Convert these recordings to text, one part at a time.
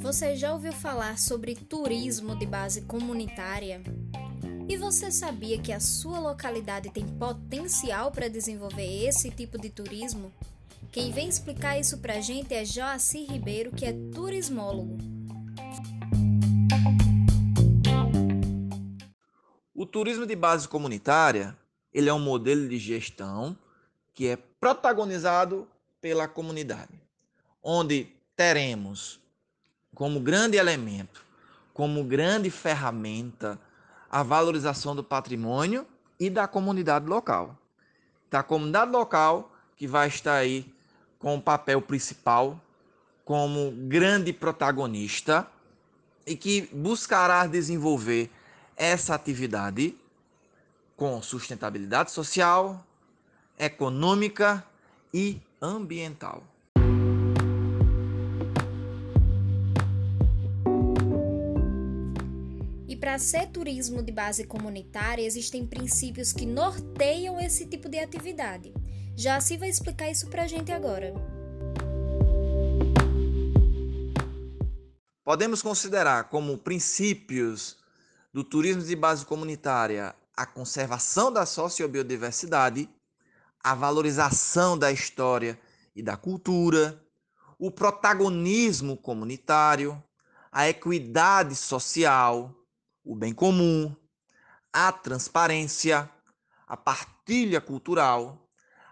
Você já ouviu falar sobre turismo de base comunitária? E você sabia que a sua localidade tem potencial para desenvolver esse tipo de turismo? Quem vem explicar isso para a gente é Joacir Ribeiro, que é turismólogo. O turismo de base comunitária, ele é um modelo de gestão que é protagonizado pela comunidade, onde teremos como grande elemento, como grande ferramenta a valorização do patrimônio e da comunidade local. Da comunidade local que vai estar aí com o papel principal como grande protagonista e que buscará desenvolver essa atividade com sustentabilidade social, econômica e ambiental. para ser turismo de base comunitária, existem princípios que norteiam esse tipo de atividade. Já se vai explicar isso para a gente agora. Podemos considerar como princípios do turismo de base comunitária a conservação da sociobiodiversidade, a valorização da história e da cultura, o protagonismo comunitário, a equidade social, o bem comum, a transparência, a partilha cultural,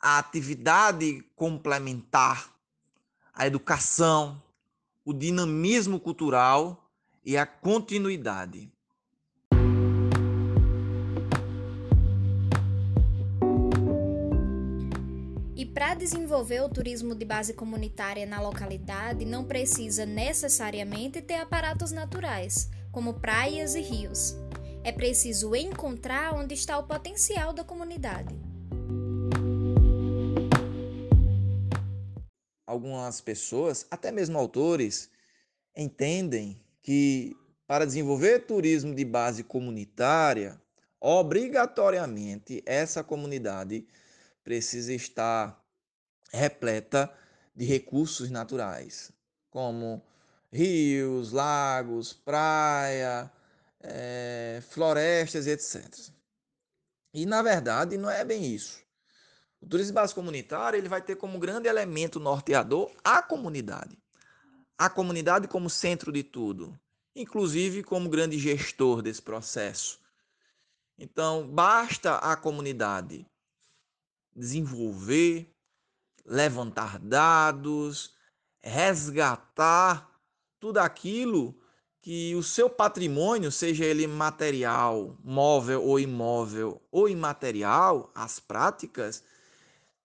a atividade complementar, a educação, o dinamismo cultural e a continuidade. Para desenvolver o turismo de base comunitária na localidade, não precisa necessariamente ter aparatos naturais como praias e rios. É preciso encontrar onde está o potencial da comunidade. Algumas pessoas, até mesmo autores, entendem que para desenvolver turismo de base comunitária, obrigatoriamente essa comunidade precisa estar repleta de recursos naturais, como rios, lagos, praia, é, florestas, etc. E na verdade não é bem isso. O turismo básico comunitário ele vai ter como grande elemento norteador a comunidade. A comunidade como centro de tudo, inclusive como grande gestor desse processo. Então, basta a comunidade desenvolver, levantar dados, resgatar tudo aquilo que o seu patrimônio, seja ele material, móvel ou imóvel, ou imaterial, as práticas,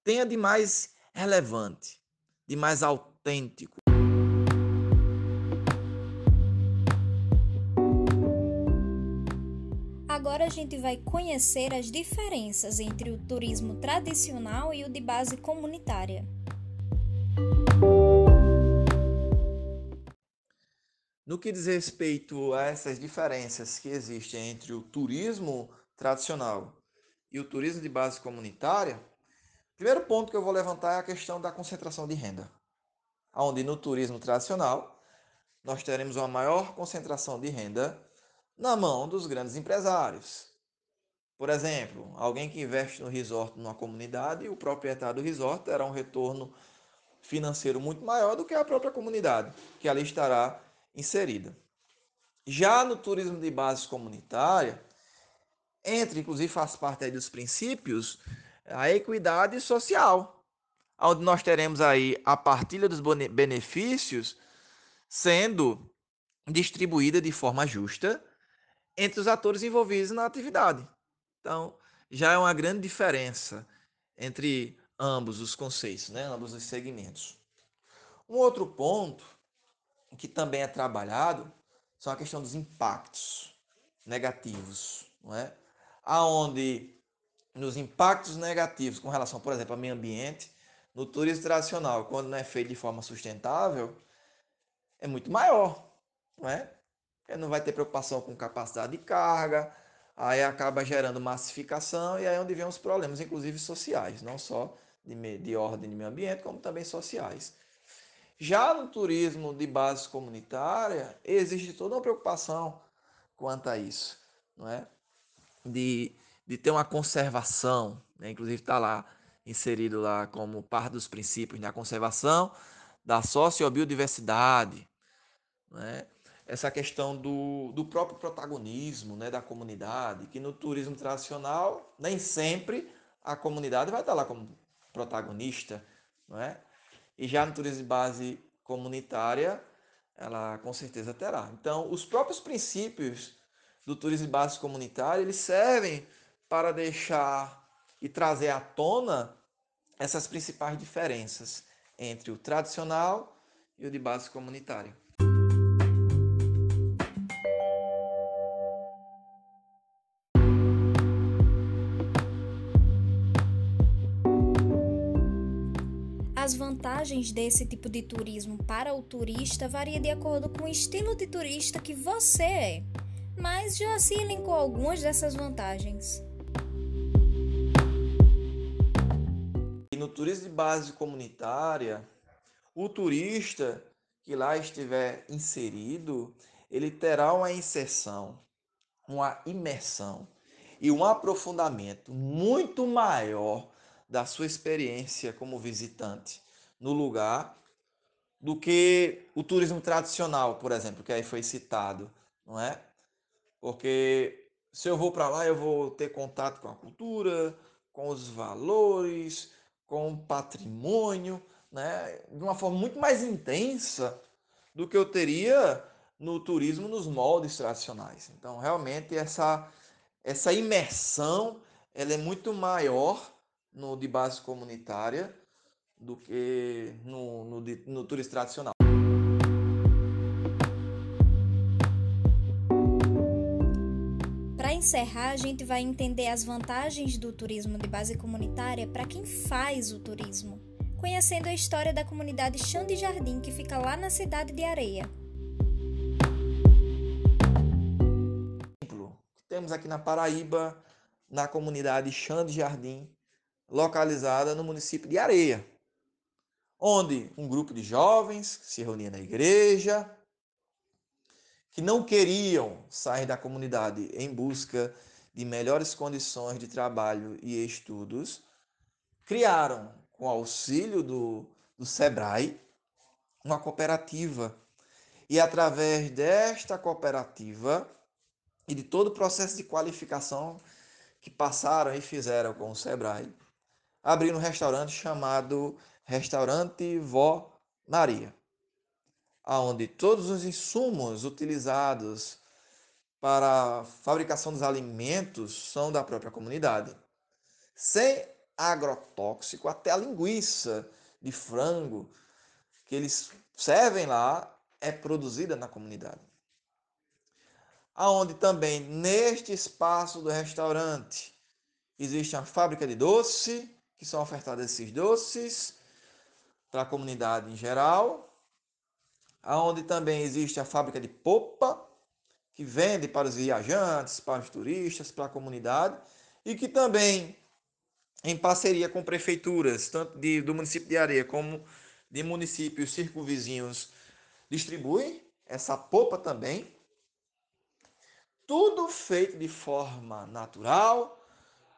tenha de mais relevante, de mais autêntico. Agora a gente vai conhecer as diferenças entre o turismo tradicional e o de base comunitária. No que diz respeito a essas diferenças que existem entre o turismo tradicional e o turismo de base comunitária, primeiro ponto que eu vou levantar é a questão da concentração de renda. Onde no turismo tradicional nós teremos uma maior concentração de renda na mão dos grandes empresários. Por exemplo, alguém que investe no resort numa comunidade, o proprietário do resort terá um retorno financeiro muito maior do que a própria comunidade, que ali estará inserida. Já no turismo de base comunitária, entra, inclusive faz parte dos princípios, a equidade social, onde nós teremos aí a partilha dos benefícios sendo distribuída de forma justa entre os atores envolvidos na atividade. Então, já é uma grande diferença entre ambos os conceitos, né? ambos os segmentos. Um outro ponto que também é trabalhado são a questão dos impactos negativos, não é? Aonde nos impactos negativos com relação, por exemplo, ao meio ambiente, no turismo tradicional, quando não é feito de forma sustentável, é muito maior, não é? Não vai ter preocupação com capacidade de carga, aí acaba gerando massificação e aí é onde vem os problemas, inclusive sociais, não só de, de ordem de meio ambiente, como também sociais. Já no turismo de base comunitária, existe toda uma preocupação quanto a isso, não é? De, de ter uma conservação, né? inclusive está lá inserido lá como parte dos princípios, da né? conservação da sociobiodiversidade, né? Essa questão do, do próprio protagonismo né, da comunidade, que no turismo tradicional, nem sempre a comunidade vai estar lá como protagonista, não é? E já no turismo de base comunitária, ela com certeza terá. Então, os próprios princípios do turismo de base comunitária, eles servem para deixar e trazer à tona essas principais diferenças entre o tradicional e o de base comunitária. As vantagens desse tipo de turismo para o turista varia de acordo com o estilo de turista que você é. Mas Joaci elencou algumas dessas vantagens. E no turismo de base comunitária, o turista que lá estiver inserido, ele terá uma inserção, uma imersão e um aprofundamento muito maior da sua experiência como visitante no lugar do que o turismo tradicional, por exemplo, que aí foi citado, não é? Porque se eu vou para lá, eu vou ter contato com a cultura, com os valores, com o patrimônio, né? De uma forma muito mais intensa do que eu teria no turismo nos moldes tradicionais. Então, realmente essa essa imersão, ela é muito maior no de base comunitária do que no, no, no turismo tradicional. Para encerrar, a gente vai entender as vantagens do turismo de base comunitária para quem faz o turismo, conhecendo a história da comunidade Chão de Jardim que fica lá na cidade de Areia. Temos aqui na Paraíba, na comunidade Chão de Jardim, localizada no município de Areia, onde um grupo de jovens se reunia na igreja, que não queriam sair da comunidade em busca de melhores condições de trabalho e estudos, criaram, com auxílio do, do SEBRAE, uma cooperativa. E através desta cooperativa e de todo o processo de qualificação que passaram e fizeram com o SEBRAE, abrindo um restaurante chamado Restaurante Vó Maria, aonde todos os insumos utilizados para a fabricação dos alimentos são da própria comunidade. Sem agrotóxico, até a linguiça de frango que eles servem lá é produzida na comunidade. Aonde também neste espaço do restaurante existe uma fábrica de doce, que são ofertados esses doces para a comunidade em geral, aonde também existe a fábrica de popa, que vende para os viajantes, para os turistas, para a comunidade, e que também, em parceria com prefeituras, tanto de, do município de Areia como de municípios circunvizinhos, distribui essa popa também. Tudo feito de forma natural,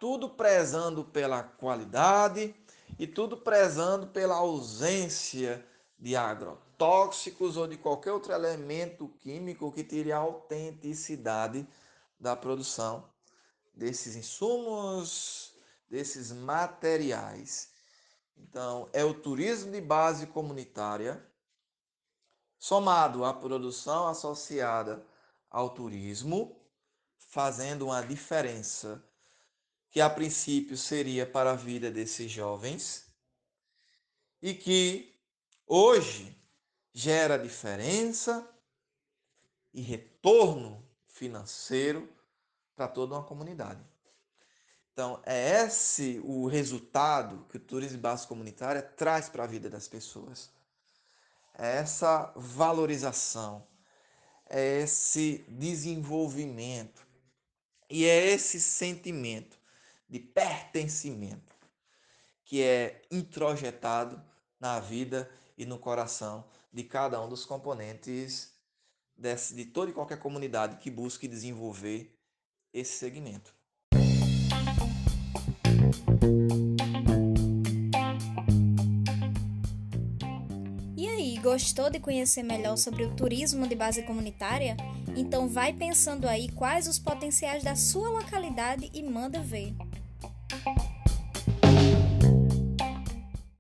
tudo prezando pela qualidade e tudo prezando pela ausência de agrotóxicos ou de qualquer outro elemento químico que tire a autenticidade da produção desses insumos, desses materiais. Então, é o turismo de base comunitária somado à produção associada ao turismo, fazendo uma diferença que a princípio seria para a vida desses jovens e que hoje gera diferença e retorno financeiro para toda uma comunidade. Então, é esse o resultado que o turismo base comunitária traz para a vida das pessoas. É essa valorização, é esse desenvolvimento e é esse sentimento de pertencimento que é introjetado na vida e no coração de cada um dos componentes desse, de toda e qualquer comunidade que busque desenvolver esse segmento. E aí, gostou de conhecer melhor sobre o turismo de base comunitária? Então vai pensando aí quais os potenciais da sua localidade e manda ver.